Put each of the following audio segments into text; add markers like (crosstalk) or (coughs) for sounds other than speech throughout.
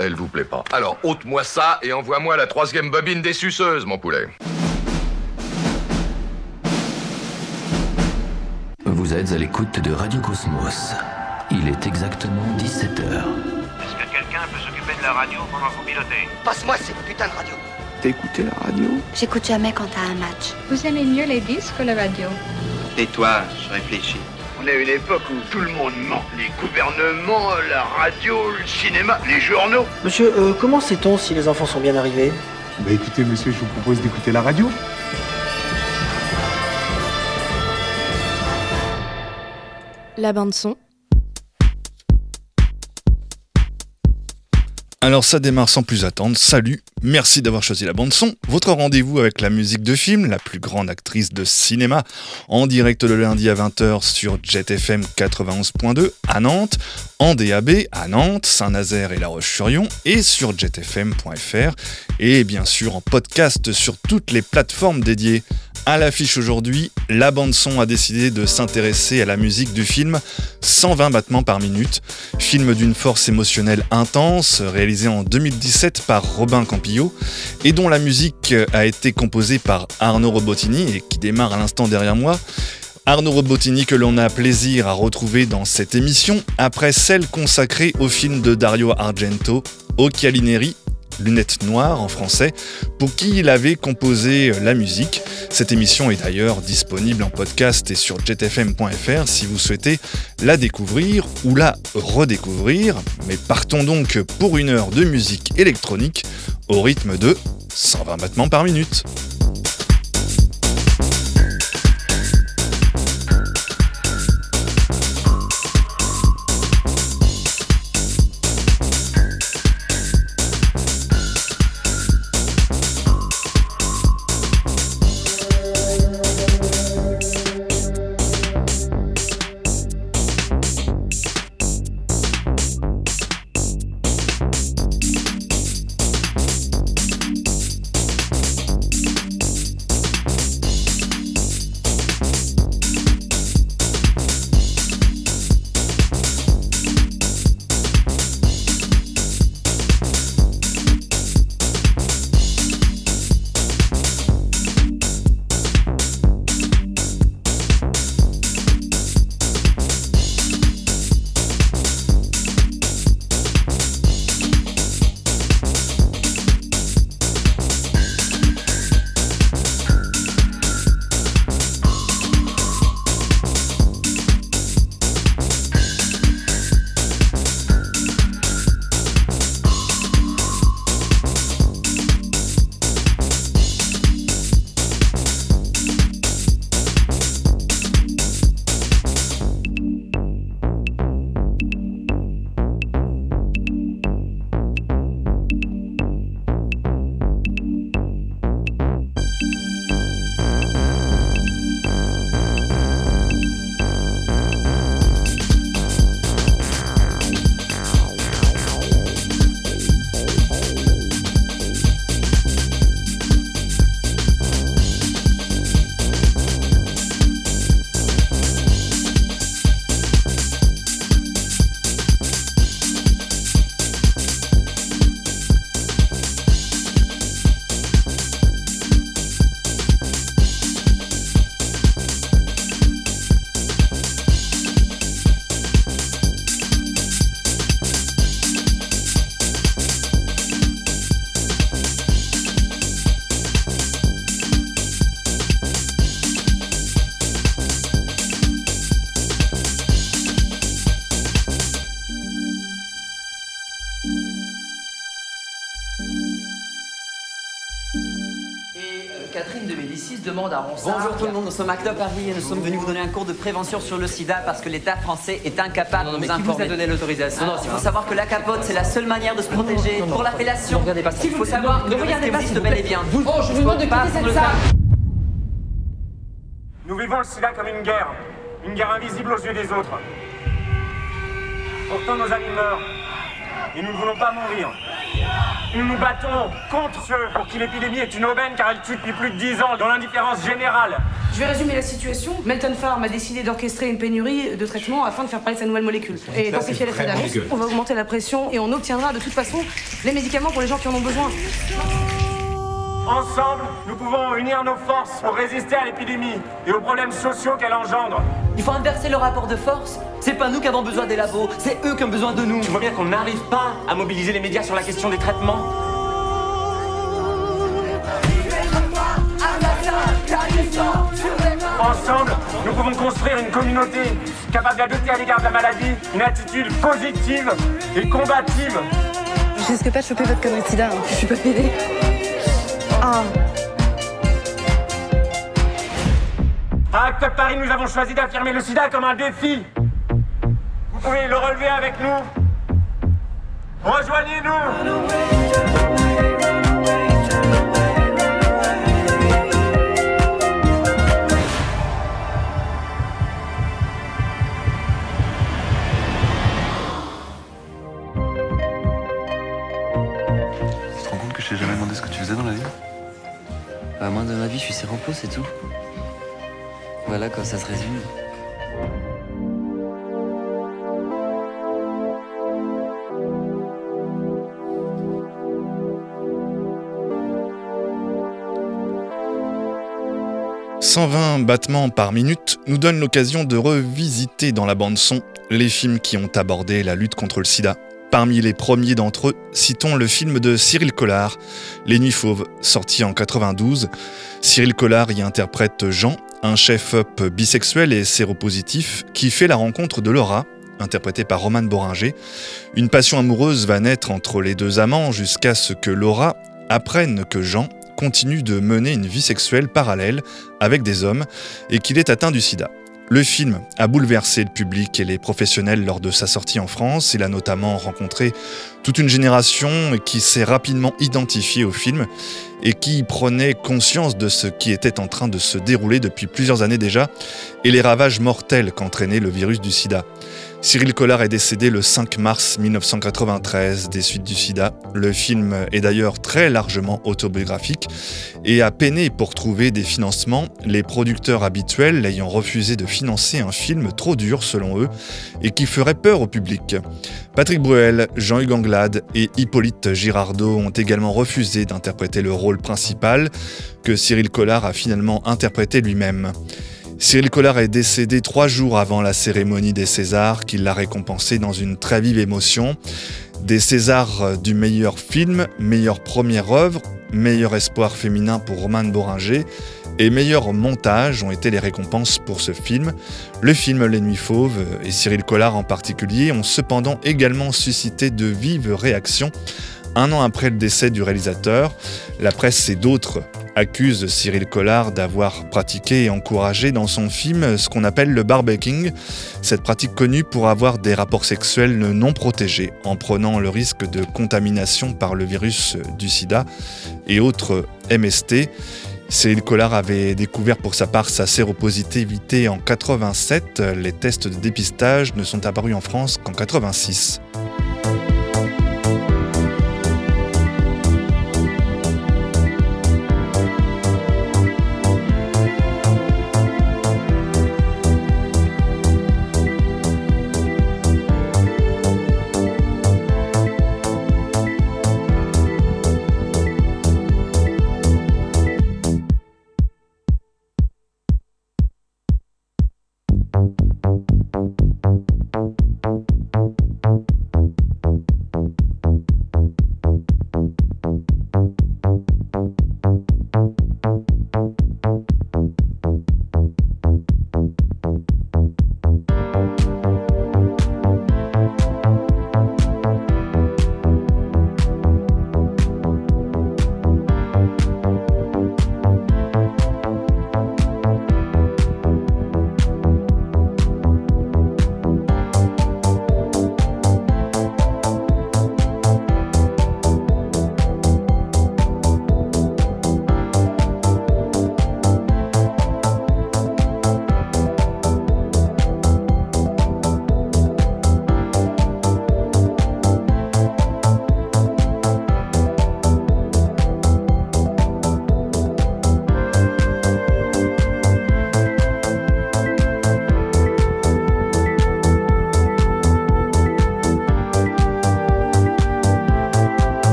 elle vous plaît pas. Alors, ôte-moi ça et envoie-moi la troisième bobine des suceuses, mon poulet. Vous êtes à l'écoute de Radio Cosmos. Il est exactement 17h. Est-ce que quelqu'un peut s'occuper de la radio pendant que vous pilotez Passe-moi cette putain de radio. T'écoutes la radio? J'écoute jamais quand t'as un match. Vous aimez mieux les disques que la radio? Tais-toi, je réfléchis. On est à une époque où tout le monde ment. Les gouvernements, la radio, le cinéma, les journaux. Monsieur, euh, comment sait-on si les enfants sont bien arrivés? Bah écoutez monsieur, je vous propose d'écouter la radio. La bande son. Alors ça démarre sans plus attendre. Salut, merci d'avoir choisi la bande son. Votre rendez-vous avec la musique de film, la plus grande actrice de cinéma, en direct le lundi à 20h sur JetFM 91.2 à Nantes, en DAB à Nantes, Saint-Nazaire et La Roche-sur-Yon et sur jetfm.fr et bien sûr en podcast sur toutes les plateformes dédiées. À l'affiche aujourd'hui, la bande-son a décidé de s'intéresser à la musique du film 120 battements par minute, film d'une force émotionnelle intense, réalisé en 2017 par Robin Campillo, et dont la musique a été composée par Arnaud Robotini, et qui démarre à l'instant derrière moi. Arnaud Robotini que l'on a plaisir à retrouver dans cette émission, après celle consacrée au film de Dario Argento, Occhialineri, Lunettes Noires en français, pour qui il avait composé la musique. Cette émission est d'ailleurs disponible en podcast et sur jetfm.fr si vous souhaitez la découvrir ou la redécouvrir. Mais partons donc pour une heure de musique électronique au rythme de 120 battements par minute. Bonjour tout le monde, nous sommes Acte Paris et nous sommes venus vous donner un cours de prévention sur le sida parce que l'État français est incapable Non, non, de nous qui vous a informer. donné l'autorisation Non, il faut savoir que la capote, c'est la seule manière de se protéger non, non. pour l'appellation. Ne regardez pas ça. Il faut savoir que Ne le regardez risque pas, existe s'il vous bel et plaît. bien. Vous- Oh, je vous demande de Pas quitter cette salle. Nous vivons le sida comme une guerre, une guerre invisible aux yeux des autres. Pourtant nos amis meurent, et nous ne voulons pas mourir. Nous nous battons contre ceux pour qui l'épidémie est une aubaine car elle tue depuis plus de 10 ans dans l'indifférence générale. Je vais résumer la situation. Melton Farm a décidé d'orchestrer une pénurie de traitements afin de faire parler de sa nouvelle molécule. Et d'amplifier l'effet d'annonce. On va augmenter la pression et on obtiendra de toute façon les médicaments pour les gens qui en ont besoin. Ensemble, nous pouvons unir nos forces pour résister à l'épidémie et aux problèmes sociaux qu'elle engendre. Il faut inverser le rapport de force. C'est pas nous qui avons besoin des labos, c'est eux qui ont besoin de nous. Tu vois bien qu'on n'arrive pas à mobiliser les médias sur la question des traitements. Ensemble, nous pouvons construire une communauté capable d'adopter à l'égard de la maladie une attitude positive et combative. Je risque pas de choper votre connerie de sida, hein. je suis pas pédée. Ah. À Paris, nous avons choisi d'affirmer le sida comme un défi. Vous pouvez le relever avec nous. Rejoignez-nous 120 battements par minute nous donne l'occasion de revisiter dans la bande-son les films qui ont abordé la lutte contre le sida. Parmi les premiers d'entre eux, citons le film de Cyril Collard, Les Nuits Fauves, sorti en 92. Cyril Collard y interprète Jean, un chef-up bisexuel et séropositif qui fait la rencontre de Laura, interprétée par Romane Boringer. Une passion amoureuse va naître entre les deux amants jusqu'à ce que Laura apprenne que Jean continue de mener une vie sexuelle parallèle avec des hommes et qu'il est atteint du sida. Le film a bouleversé le public et les professionnels lors de sa sortie en France. Il a notamment rencontré toute une génération qui s'est rapidement identifiée au film et qui prenait conscience de ce qui était en train de se dérouler depuis plusieurs années déjà et les ravages mortels qu'entraînait le virus du sida. Cyril Collard est décédé le 5 mars 1993 des suites du sida. Le film est d'ailleurs très largement autobiographique et a peiné pour trouver des financements, les producteurs habituels ayant refusé de financer un film trop dur selon eux et qui ferait peur au public. Patrick Bruel, Jean-Hugues Anglade et Hippolyte Girardot ont également refusé d'interpréter le rôle principal que Cyril Collard a finalement interprété lui-même. Cyril Collard est décédé trois jours avant la cérémonie des Césars, qui l'a récompensé dans une très vive émotion. Des Césars du meilleur film, meilleure première œuvre, meilleur espoir féminin pour Romane Boringer et meilleur montage ont été les récompenses pour ce film. Le film Les Nuits Fauves et Cyril Collard en particulier ont cependant également suscité de vives réactions un an après le décès du réalisateur. La presse et d'autres accusent Cyril Collard d'avoir pratiqué et encouragé dans son film ce qu'on appelle le barbaking, cette pratique connue pour avoir des rapports sexuels non protégés, en prenant le risque de contamination par le virus du sida et autres MST. Cyril Collard avait découvert pour sa part sa séropositivité en 87. Les tests de dépistage ne sont apparus en France qu'en 86.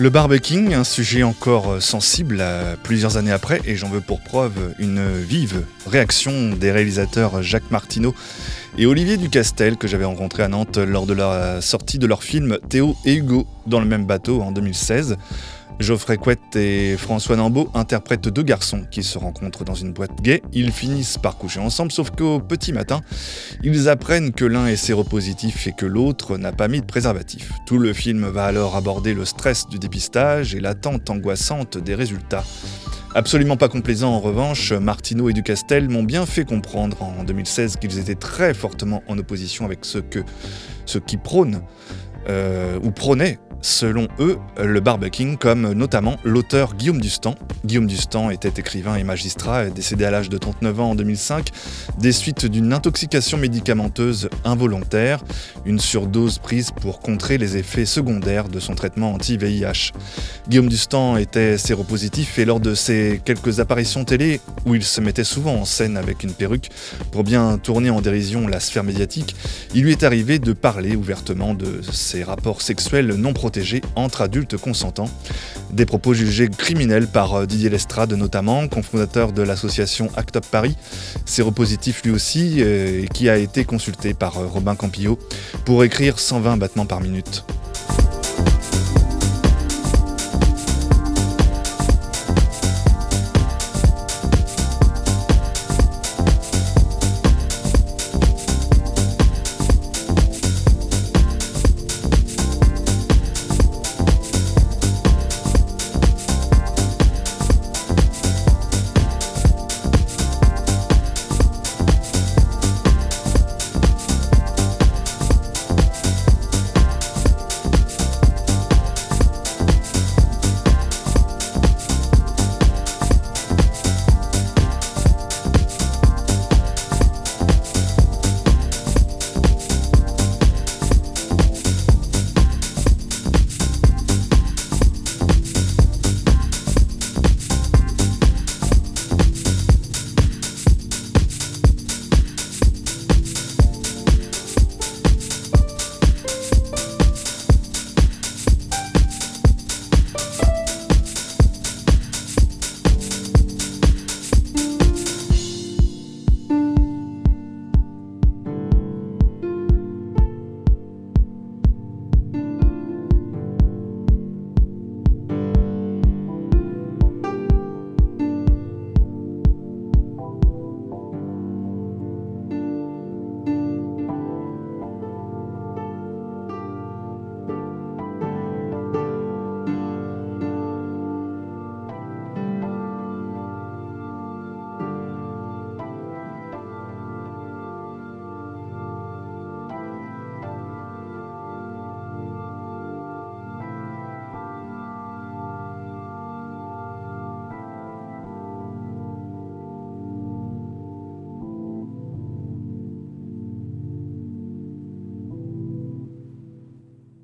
Le barbeking, un sujet encore sensible à plusieurs années après, et j'en veux pour preuve une vive réaction des réalisateurs Jacques Martineau et Olivier Ducastel que j'avais rencontré à Nantes lors de la sortie de leur film Théo et Hugo dans le même bateau en 2016. Geoffrey Couette et François Nambeau interprètent deux garçons qui se rencontrent dans une boîte gay. Ils finissent par coucher ensemble, sauf qu'au petit matin, ils apprennent que l'un est séropositif et que l'autre n'a pas mis de préservatif. Tout le film va alors aborder le stress du dépistage et l'attente angoissante des résultats. Absolument pas complaisant en revanche, Martineau et Ducastel m'ont bien fait comprendre en 2016 qu'ils étaient très fortement en opposition avec ce que ce qui prônent euh, ou prônaient selon eux, le barbeking, comme notamment l'auteur Guillaume Dustan. Guillaume Dustan était écrivain et magistrat, décédé à l'âge de 39 ans en 2005, des suites d'une intoxication médicamenteuse involontaire, une surdose prise pour contrer les effets secondaires de son traitement anti-VIH. Guillaume Dustan était séropositif et lors de ses quelques apparitions télé, où il se mettait souvent en scène avec une perruque pour bien tourner en dérision la sphère médiatique, il lui est arrivé de parler ouvertement de ses rapports sexuels non protégés entre adultes consentants. Des propos jugés criminels par euh, Didier Lestrade notamment, cofondateur de l'association Act Up Paris, séropositif lui aussi, euh, et qui a été consulté par euh, Robin Campillo pour écrire 120 battements par minute.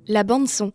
La bande son.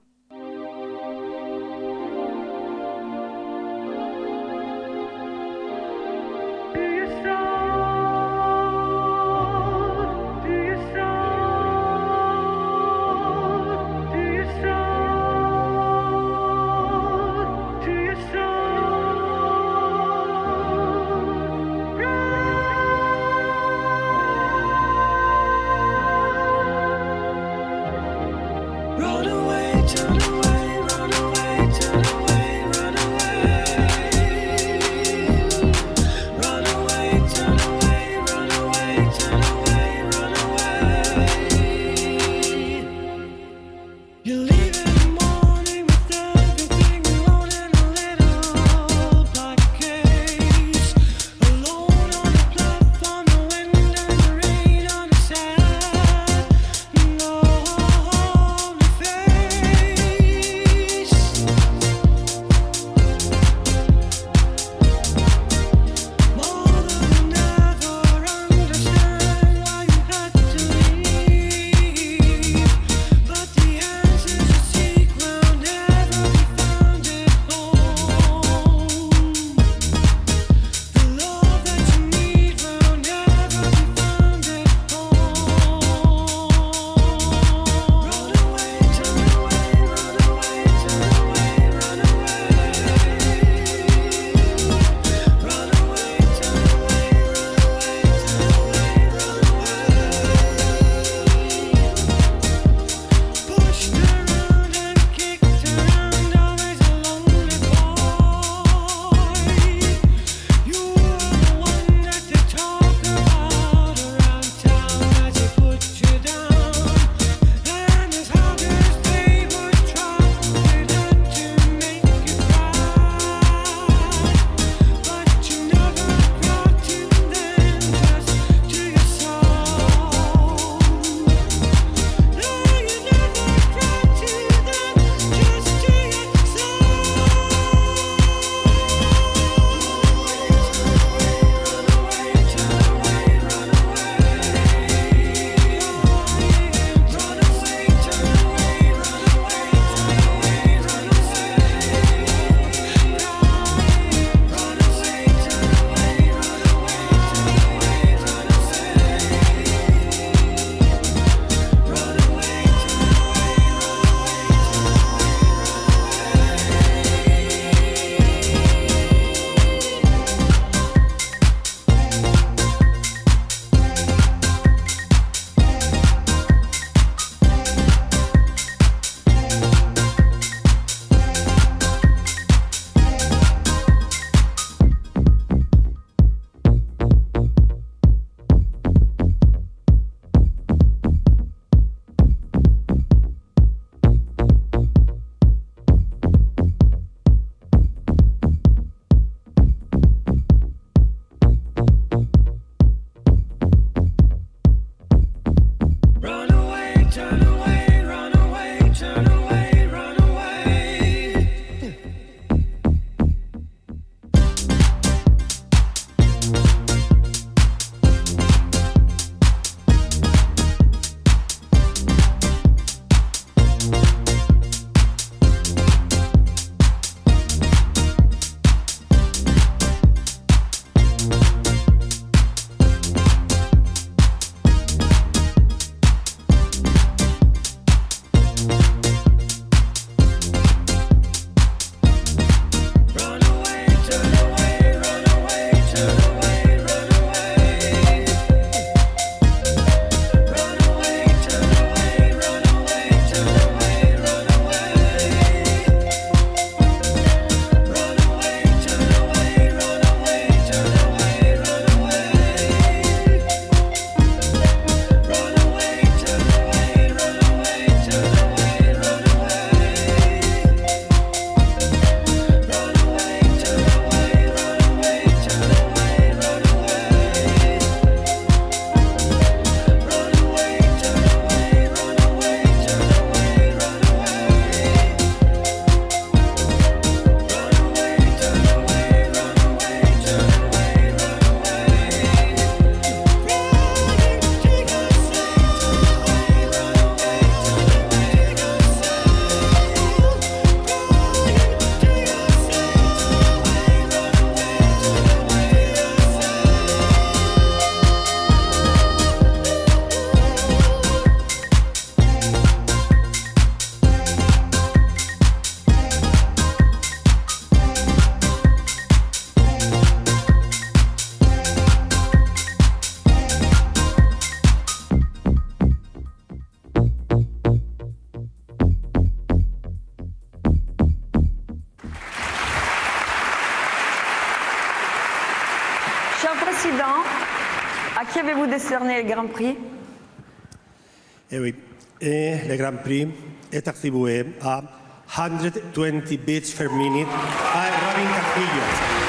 Eh oui. Le Grand Prix est attribué à 120 beats per minute à Robin Campillo.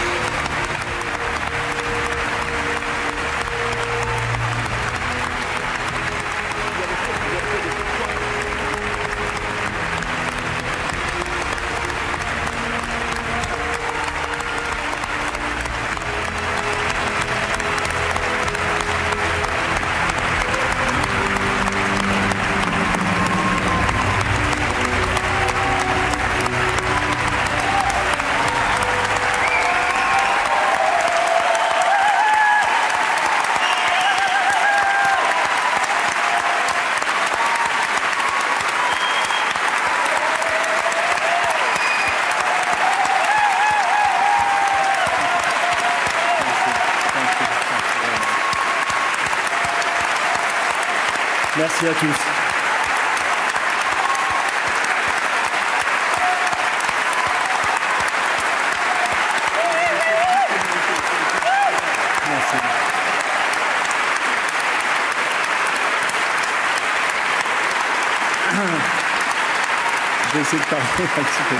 Merci à tous. (coughs) Je vais essayer de parler un petit peu.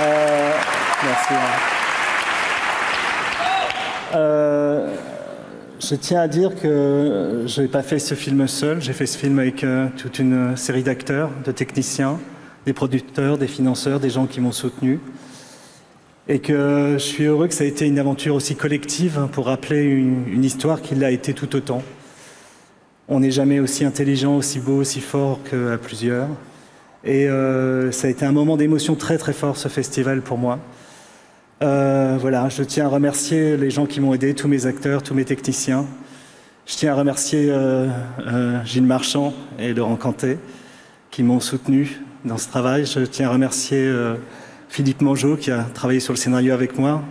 Euh, merci. Je tiens à dire que je n'ai pas fait ce film seul, j'ai fait ce film avec euh, toute une série d'acteurs, de techniciens, des producteurs, des financeurs, des gens qui m'ont soutenu. Et que je suis heureux que ça ait été une aventure aussi collective pour rappeler une, une histoire qui l'a été tout autant. On n'est jamais aussi intelligent, aussi beau, aussi fort qu'à plusieurs. Et euh, ça a été un moment d'émotion très très fort ce festival pour moi. Euh, voilà, je tiens à remercier les gens qui m'ont aidé, tous mes acteurs, tous mes techniciens. Je tiens à remercier euh, euh, Gilles Marchand et Laurent Cantet qui m'ont soutenu dans ce travail. Je tiens à remercier euh, Philippe Mangeot qui a travaillé sur le scénario avec moi.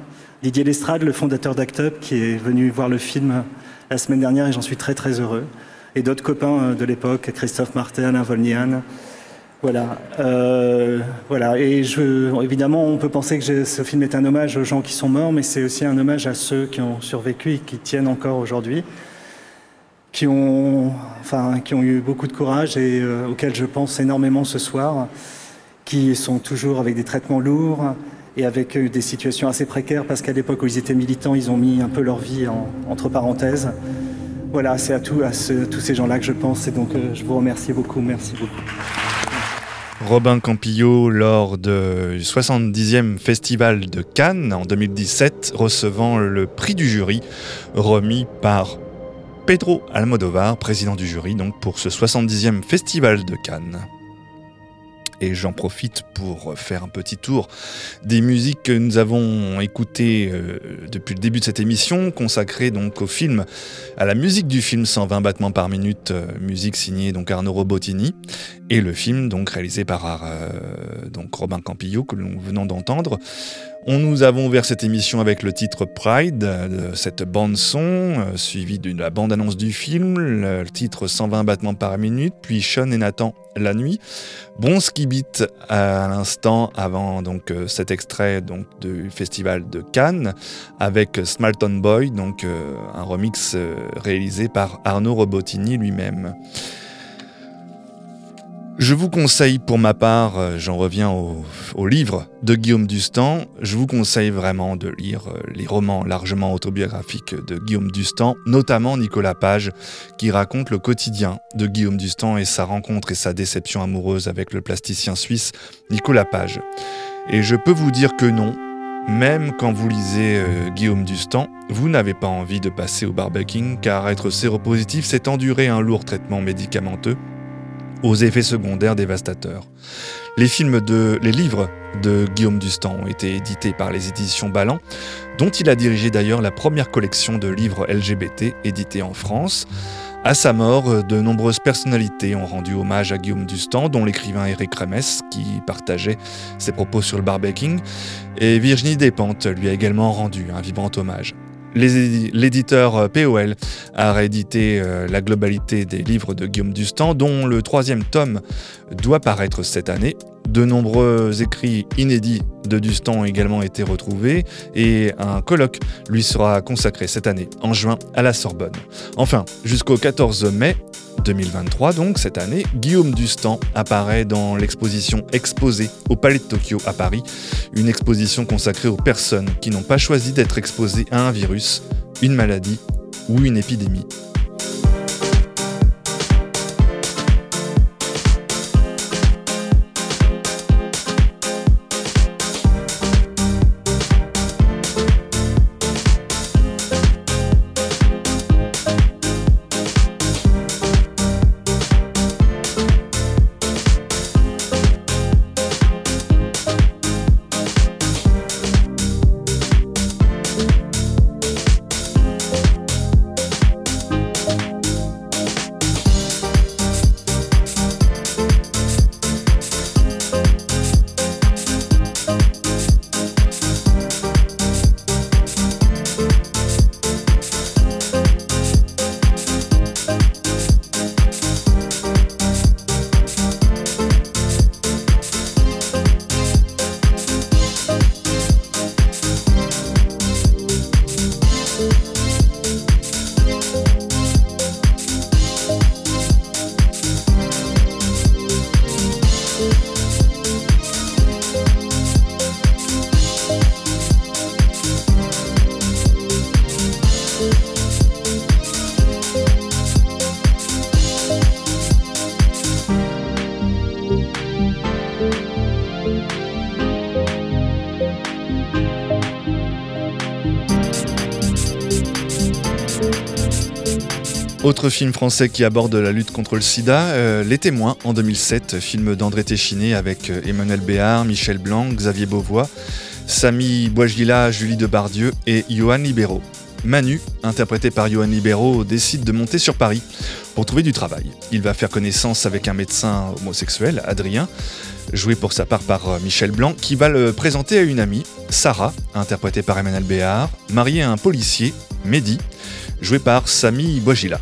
Didier Lestrade, le fondateur d'Act Up, qui est venu voir le film la semaine dernière et j'en suis très très heureux. Et d'autres copains euh, de l'époque, Christophe Martin, Alain Volnian. Voilà, euh, voilà. Et je, évidemment, on peut penser que ce film est un hommage aux gens qui sont morts, mais c'est aussi un hommage à ceux qui ont survécu et qui tiennent encore aujourd'hui, qui ont, enfin, qui ont eu beaucoup de courage et euh, auxquels je pense énormément ce soir, qui sont toujours avec des traitements lourds et avec euh, des situations assez précaires parce qu'à l'époque où ils étaient militants, ils ont mis un peu leur vie en- entre parenthèses. Voilà, c'est à, tout, à tous ces gens-là que je pense et donc euh, je vous remercie beaucoup. Merci beaucoup. Robin Campillo lors du 70e Festival de Cannes en 2017, recevant le prix du jury remis par Pedro Almodovar, président du jury, donc pour ce 70e Festival de Cannes. Et j'en profite pour faire un petit tour des musiques que nous avons écoutées euh, depuis le début de cette émission, consacrée donc au film, à la musique du film 120 battements par minute, euh, musique signée donc Arnaud Robotini, et le film donc réalisé par euh, donc Robin Campillo que nous venons d'entendre. On nous avons ouvert cette émission avec le titre Pride, euh, cette bande son, euh, suivi de la bande-annonce du film, le, titre 120 battements par minute, puis Sean et Nathan la nuit. Bronze qui beat à l'instant avant donc euh, cet extrait donc du festival de Cannes avec Smarton Boy, donc un remix réalisé par Arnaud Robotini lui-même. Je vous conseille pour ma part, euh, j'en reviens au, livre de Guillaume Dustan, je vous conseille vraiment de lire euh, les romans largement autobiographiques de Guillaume Dustan, notamment Nicolas Page, qui raconte le quotidien de Guillaume Dustan et sa rencontre et sa déception amoureuse avec le plasticien suisse Nicolas Page. Et je peux vous dire que non, même quand vous lisez euh, Guillaume Dustan, vous n'avez pas envie de passer au barbecuing car être séropositif, c'est endurer un lourd traitement médicamenteux aux effets secondaires dévastateurs. Les livres de Guillaume Dustan ont été édités par les éditions Ballant, dont il a dirigé d'ailleurs la première collection de livres LGBT édités en France. À sa mort, de nombreuses personnalités ont rendu hommage à Guillaume Dustan, dont l'écrivain Eric Remès, qui partageait ses propos sur le barbecuing, et Virginie Despentes lui a également rendu un vibrant hommage. L'éditeur euh, POL a réédité euh, la globalité des livres de Guillaume Dustan, dont le troisième tome doit paraître cette année, De nombreux écrits inédits de Dustan ont également été retrouvés et un colloque lui sera consacré cette année, en juin, à la Sorbonne. Enfin, jusqu'au 14 mai 2023, donc cette année, Guillaume Dustan apparaît dans l'exposition Exposée au Palais de Tokyo à Paris, une exposition consacrée aux personnes qui n'ont pas choisi d'être exposées à un virus, une maladie ou une épidémie. Autre film français qui aborde la lutte contre le sida, euh, Les Témoins en 2007, film d'André Téchiné avec euh, Emmanuel Béard, Michel Blanc, Xavier Beauvois, Samy Boisgila, Julie Debardieu et Johan Libero. Manu, interprété par Johan Libero, décide de monter sur Paris pour trouver du travail. Il va faire connaissance avec un médecin homosexuel, Adrien, joué pour sa part par euh, Michel Blanc, qui va le présenter à une amie, Sarah, interprétée par Emmanuel Béard, mariée à un policier, Mehdi, joué par Samy Boisgila.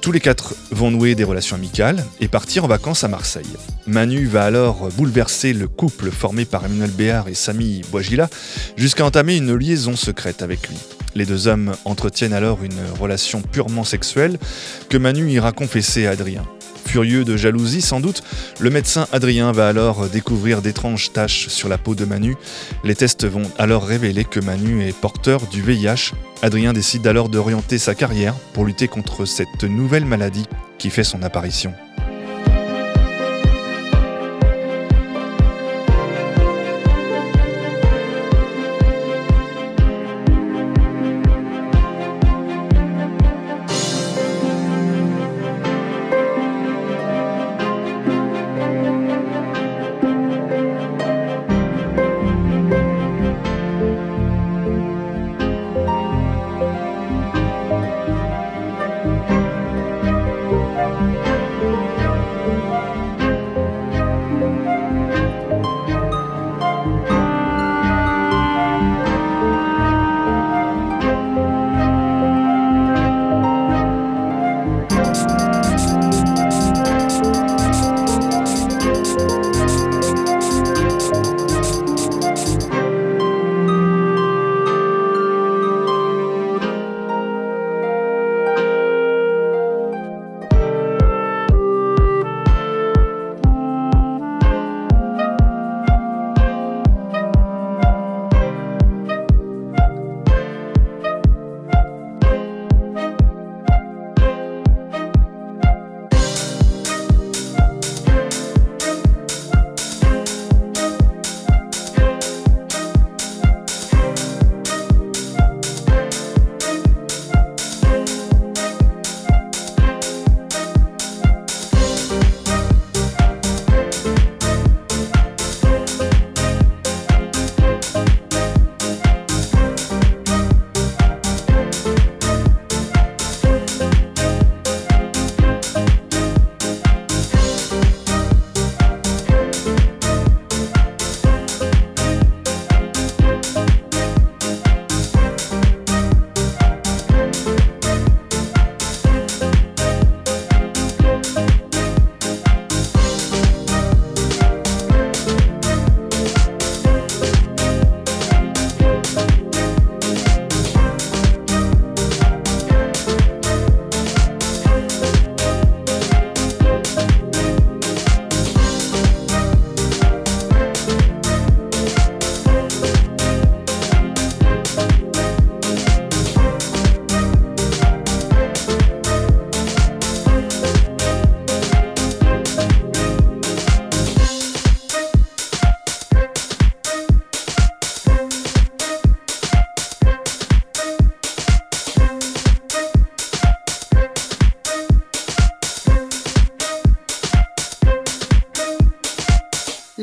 Tous les quatre vont nouer des relations amicales et partir en vacances à Marseille. Manu va alors bouleverser le couple formé par Emmanuel Béard et Samy Boisgila jusqu'à entamer une liaison secrète avec lui. Les deux hommes entretiennent alors une relation purement sexuelle que Manu ira confesser à Adrien. Furieux de jalousie sans doute, le médecin Adrien va alors découvrir d'étranges taches sur la peau de Manu. Les tests vont alors révéler que Manu est porteur du VIH. Adrien décide alors d'orienter sa carrière pour lutter contre cette nouvelle maladie qui fait son apparition.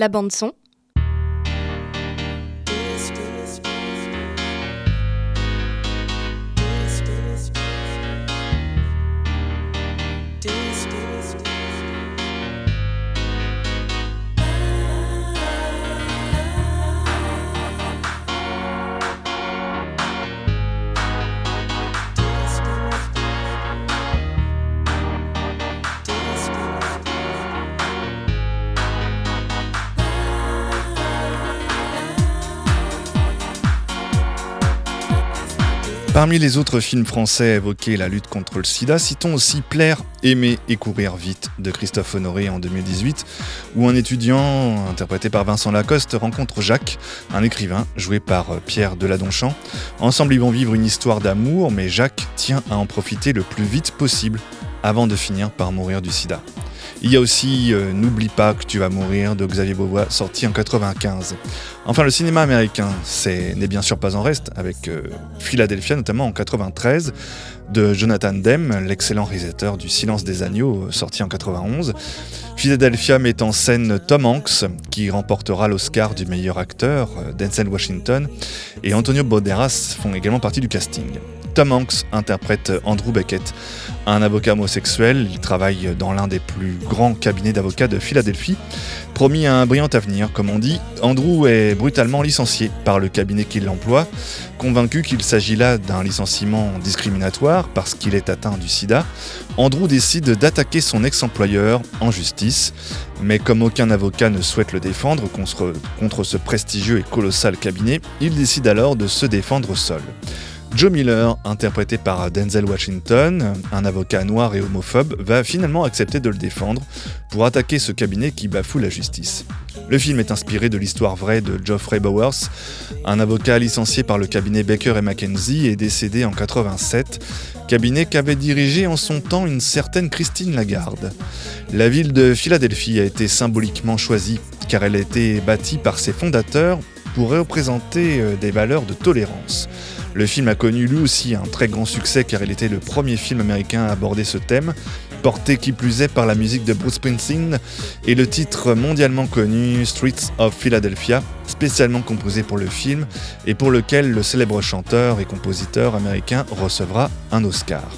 La bande son. Parmi les autres films français à évoquer la lutte contre le sida, citons aussi Plaire, aimer et courir vite de Christophe Honoré en 2018, où un étudiant, interprété par Vincent Lacoste, rencontre Jacques, un écrivain joué par Pierre Deladonchamp. Ensemble, ils vont vivre une histoire d'amour, mais Jacques tient à en profiter le plus vite possible avant de finir par mourir du sida. Il y a aussi euh, N'oublie pas que tu vas mourir de Xavier Beauvois, sorti en 95. Enfin, le cinéma américain, n'est bien sûr pas en reste, avec euh, Philadelphia notamment en 93, de Jonathan Demme, l'excellent réalisateur du Silence des agneaux, euh, sorti en 91. Philadelphia met en scène Tom Hanks, qui remportera l'Oscar du meilleur acteur, Denzel Washington, et Antonio Banderas font également partie du casting. Tom Hanks interprète Andrew Beckett, un avocat homosexuel. Il travaille dans l'un des plus grands cabinets d'avocats de Philadelphie. Promis un brillant avenir, comme on dit, Andrew est brutalement licencié par le cabinet qui l'emploie, convaincu qu'il s'agit là d'un licenciement discriminatoire parce qu'il est atteint du sida. Andrew décide d'attaquer son ex-employeur en justice, mais comme aucun avocat ne souhaite le défendre contre, contre ce prestigieux et colossal cabinet, il décide alors de se défendre seul. Joe Miller, interprété par Denzel Washington, un avocat noir et homophobe, va finalement accepter de le défendre pour attaquer ce cabinet qui bafoue la justice. Le film est inspiré de l'histoire vraie de Geoffrey Bowers, un avocat licencié par le cabinet Baker et McKenzie et décédé en 87, cabinet qu'avait dirigé en son temps une certaine Christine Lagarde. La ville de Philadelphie a été symboliquement choisie car elle a été bâtie par ses fondateurs pour représenter euh, des valeurs de tolérance. Le film a connu lui aussi un très grand succès car il était le premier film américain à aborder ce thème, porté qui plus est par la musique de Bruce Springsteen et le titre mondialement connu Streets of Philadelphia, spécialement composé pour le film et pour lequel le célèbre chanteur et compositeur américain recevra un Oscar.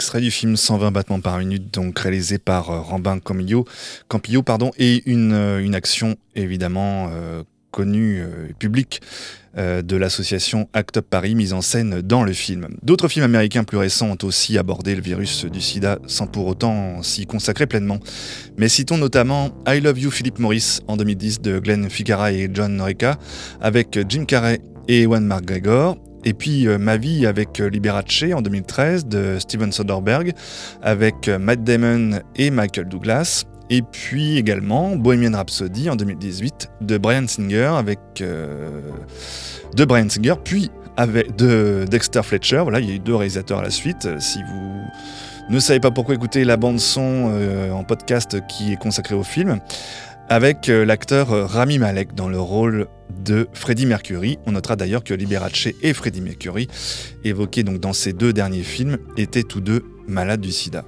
Extrait du film 120 battements par minute, donc réalisé par euh, Rambin Campillo, Campillo pardon, et une, euh, action évidemment euh, connue et publique de l'association Act Up Paris, mise en scène dans le film. D'autres films américains plus récents ont aussi abordé le virus du sida sans pour autant s'y consacrer pleinement. Mais citons notamment I Love You Philip Morris en 2010 de Glenn Figara et John Norica, avec Jim Carrey et Ewan McGregor, et puis euh, Ma vie avec euh, Liberace en 2013 de Steven Soderbergh avec euh, Matt Damon et Michael Douglas. Et puis également Bohemian Rhapsody en 2018 de Brian Singer avec de Brian Singer, puis avec de Dexter Fletcher. Voilà, il y a eu deux réalisateurs à la suite. Si vous ne savez pas pourquoi écouter la bande son en podcast qui est consacrée au film, avec l'acteur Rami Malek dans le rôle de Freddie Mercury. On notera d'ailleurs que Liberace et Freddie Mercury, évoqués donc dans ces deux derniers films, étaient tous deux malades du sida.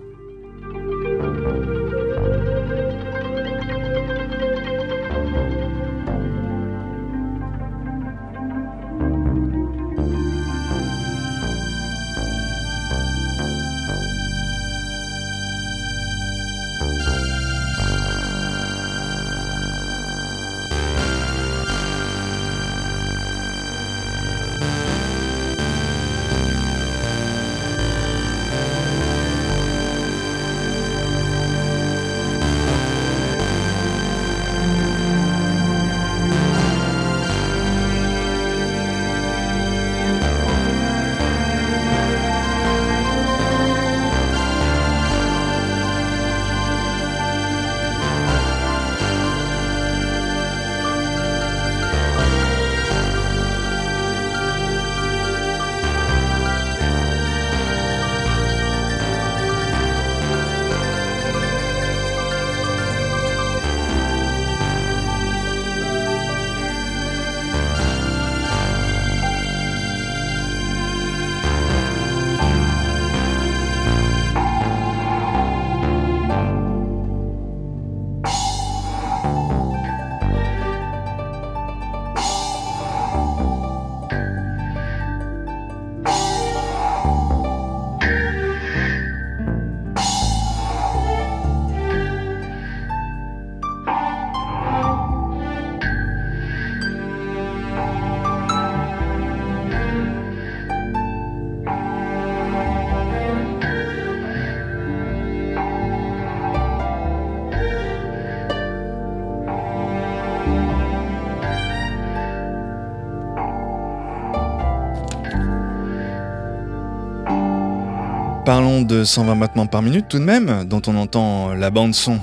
Parlons de 120 battements par minute tout de même, dont on entend la bande son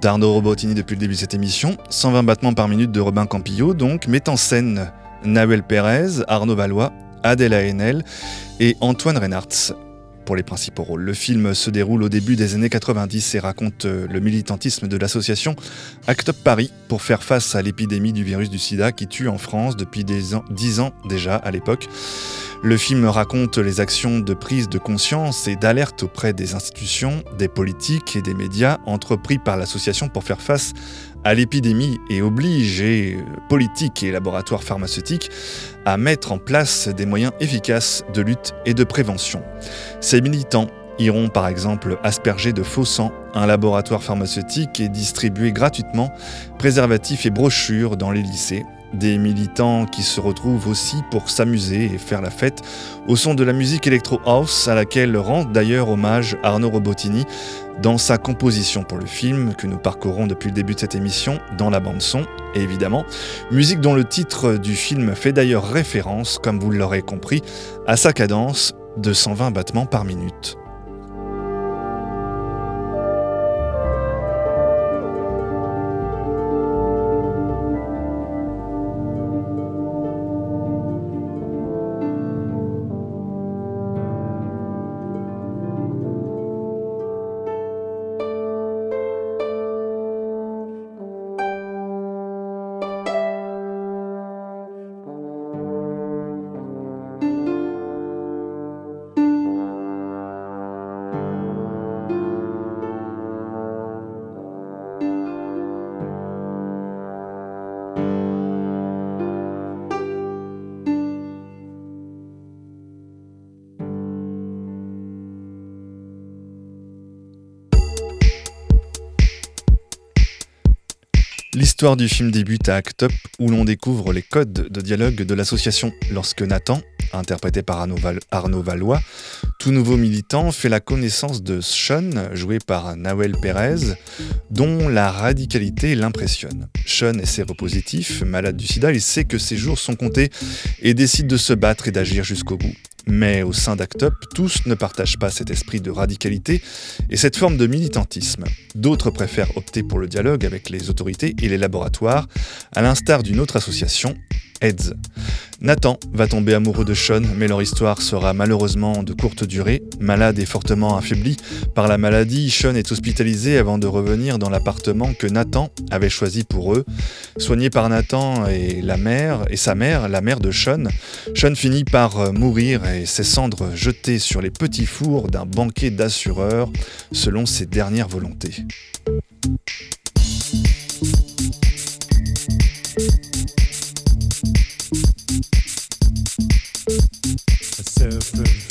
d'Arnaud Robotini depuis le début de cette émission. 120 battements par minute de Robin Campillo, donc, met en scène Nahuel Pérez, Arnaud Valois, Adèle Haenel et Antoine Reynards pour les principaux rôles. Le film se déroule au début des années 90 et raconte euh, le militantisme de l'association Act Up Paris pour faire face à l'épidémie du virus du sida qui tue en France depuis des ans- 10 ans déjà à l'époque. Le film raconte les actions de prise de conscience et d'alerte auprès des institutions, des politiques et des médias entrepris par l'association pour faire face à l'épidémie et oblige euh, politiques et laboratoires pharmaceutiques à mettre en place des moyens efficaces de lutte et de prévention. Ces militants iront par exemple asperger de faux sang un laboratoire pharmaceutique et distribuer gratuitement préservatifs et brochures dans les lycées. Des militants qui se retrouvent aussi pour s'amuser et faire la fête au son de la musique électro house à laquelle rend d'ailleurs hommage Arnaud Robotini dans sa composition pour le film que nous parcourons depuis le début de cette émission dans la bande son évidemment musique dont le titre du film fait d'ailleurs référence comme vous l'aurez compris à sa cadence de 120 battements par minute. L'histoire du film débute à Act Up où l'on découvre les codes de dialogue de l'association lorsque Nathan, interprété par Arnaud Valois, tout nouveau militant, fait la connaissance de Sean, joué par Nawel Perez, dont la radicalité l'impressionne. Sean est séropositif, malade du sida, il sait que ses jours sont comptés et décide de se battre et d'agir jusqu'au bout. Mais au sein d'Act Up, tous ne partagent pas cet esprit de radicalité et cette forme de militantisme. D'autres préfèrent opter pour le dialogue avec les autorités et les laboratoires, à l'instar d'une autre association, Nathan va tomber amoureux de Sean, mais leur histoire sera malheureusement de courte durée. Malade et fortement affaibli par la maladie, Sean est hospitalisé avant de revenir dans l'appartement que Nathan avait choisi pour eux. Soigné par Nathan et la mère et sa mère, la mère de Sean, Sean finit par mourir et ses cendres jetées sur les petits fours d'un banquet d'assureurs selon ses dernières volontés. sisters.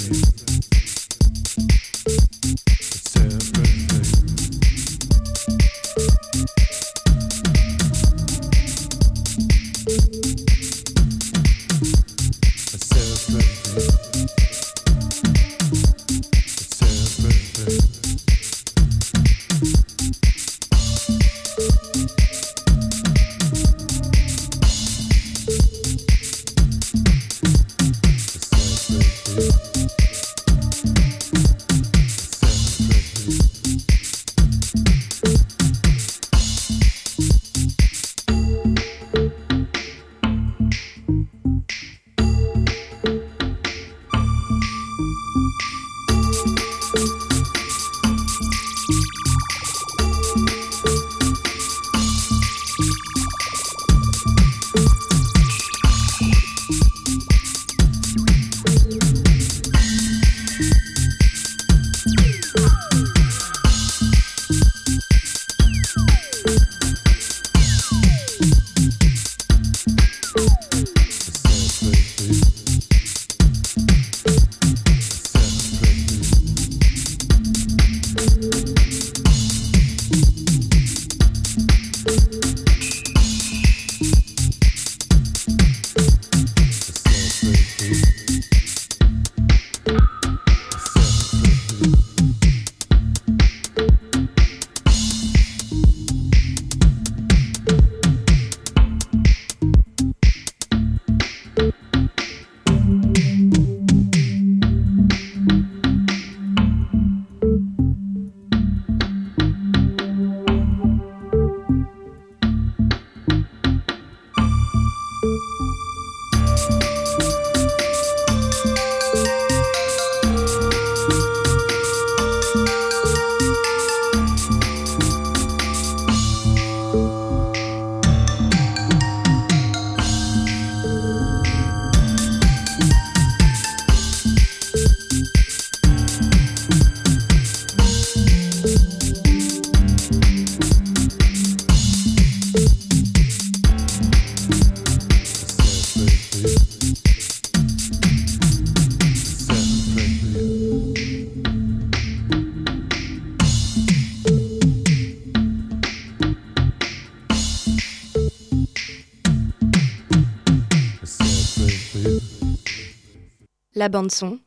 La bande son,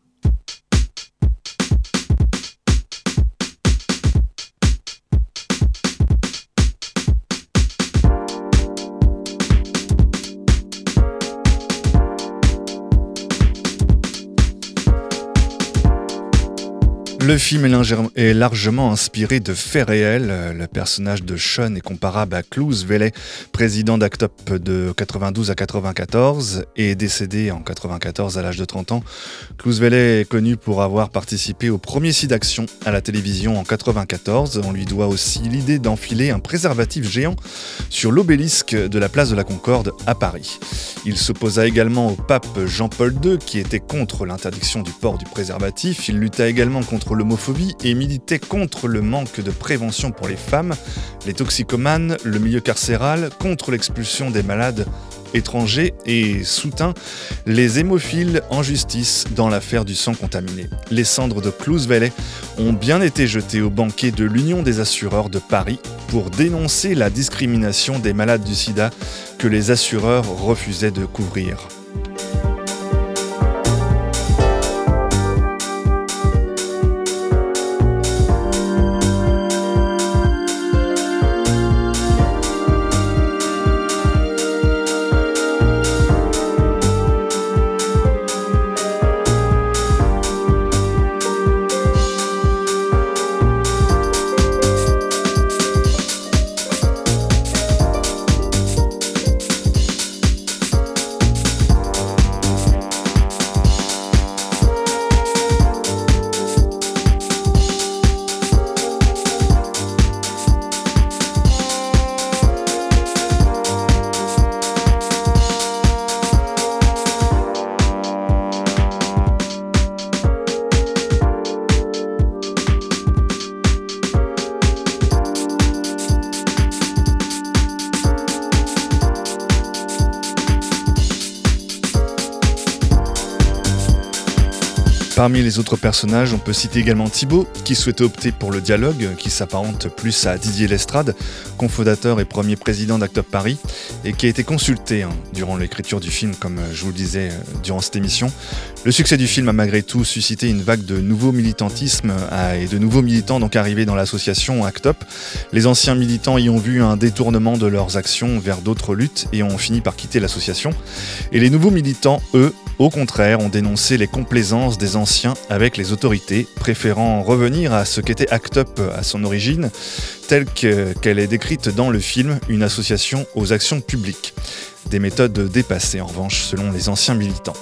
Le film est largement inspiré de faits réels. Le personnage de Sean est comparable à Cluse Vellet, président d'Actop de 92 à 94 et décédé en 94 à l'âge de 30 ans. Cluse Vellet est connu pour avoir participé au premier site d'action à la télévision en 94. On lui doit aussi l'idée d'enfiler un préservatif géant sur l'obélisque de la place de la Concorde à Paris. Il s'opposa également au pape Jean-Paul II qui était contre l'interdiction du port du préservatif. Il lutta également contre l'homophobie et militait contre le manque de prévention pour les femmes, les toxicomanes, le milieu carcéral, contre l'expulsion des malades étrangers et soutint les hémophiles en justice dans l'affaire du sang contaminé. Les cendres de Clouse Valley ont bien été jetées au banquet de l'Union des assureurs de Paris pour dénoncer la discrimination des malades du sida que les assureurs refusaient de couvrir. Parmi les autres personnages, on peut citer également Thibaut, qui souhaitait opter pour le dialogue, qui s'apparente plus à Didier Lestrade, cofondateur et premier président d'Actop Paris, et qui a été consulté hein, durant l'écriture du film, comme je vous le disais euh, durant cette émission. Le succès du film a malgré tout suscité une vague de nouveaux militantisme et de nouveaux militants donc arrivés dans l'association Actop. Les anciens militants y ont vu un détournement de leurs actions vers d'autres luttes et ont fini par quitter l'association. Et les nouveaux militants, eux, au contraire, ont dénoncé les complaisances des anciens avec les autorités, préférant revenir à ce qu'était ACT UP à son origine, telle qu'elle est décrite dans le film, une association aux actions publiques. Des méthodes dépassées en revanche selon les anciens militants.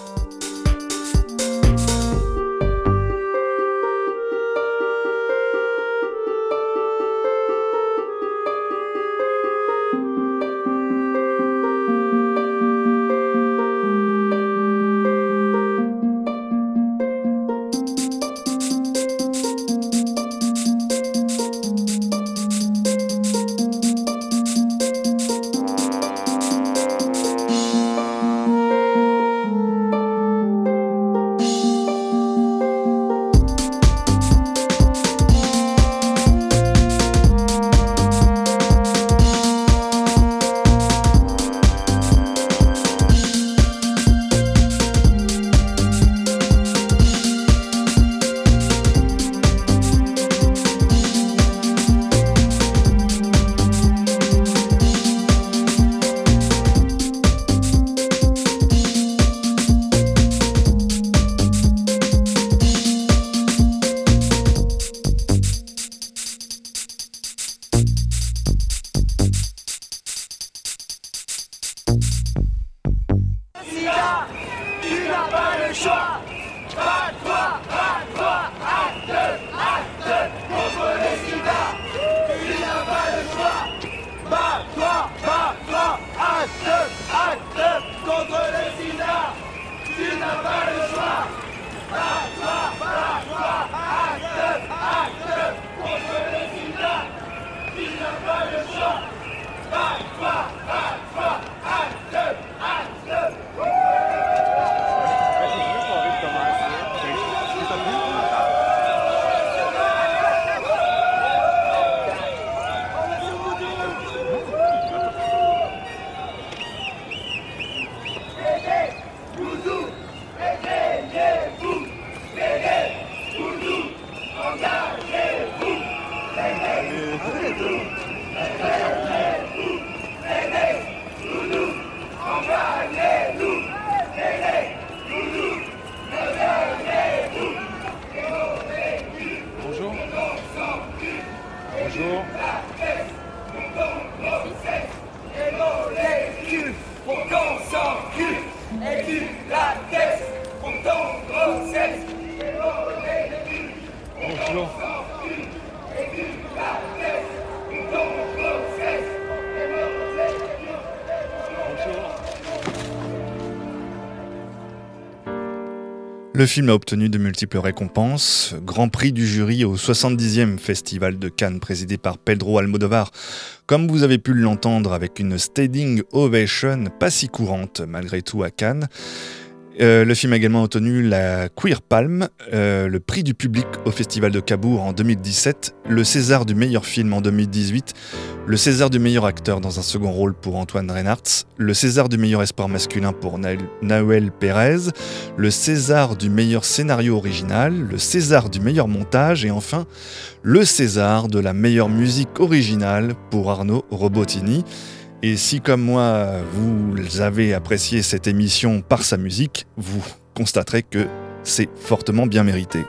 Thank you. Le film a obtenu de multiples récompenses. Grand prix du jury au 70e Festival de Cannes présidé par Pedro Almodovar, comme vous avez pu l'entendre avec une standing ovation pas si courante malgré tout à Cannes. Euh, le film a également obtenu la Queer Palm, euh, le prix du public au Festival de Cabourg en 2017, le César du meilleur film en 2018, le César du meilleur acteur dans un second rôle pour Antoine Reinhardt, le César du meilleur espoir masculin pour Naël Pérez, le César du meilleur scénario original, le César du meilleur montage et enfin le César de la meilleure musique originale pour Arnaud Robotini. Et si comme moi, vous avez apprécié cette émission par sa musique, vous constaterez que c'est fortement bien mérité.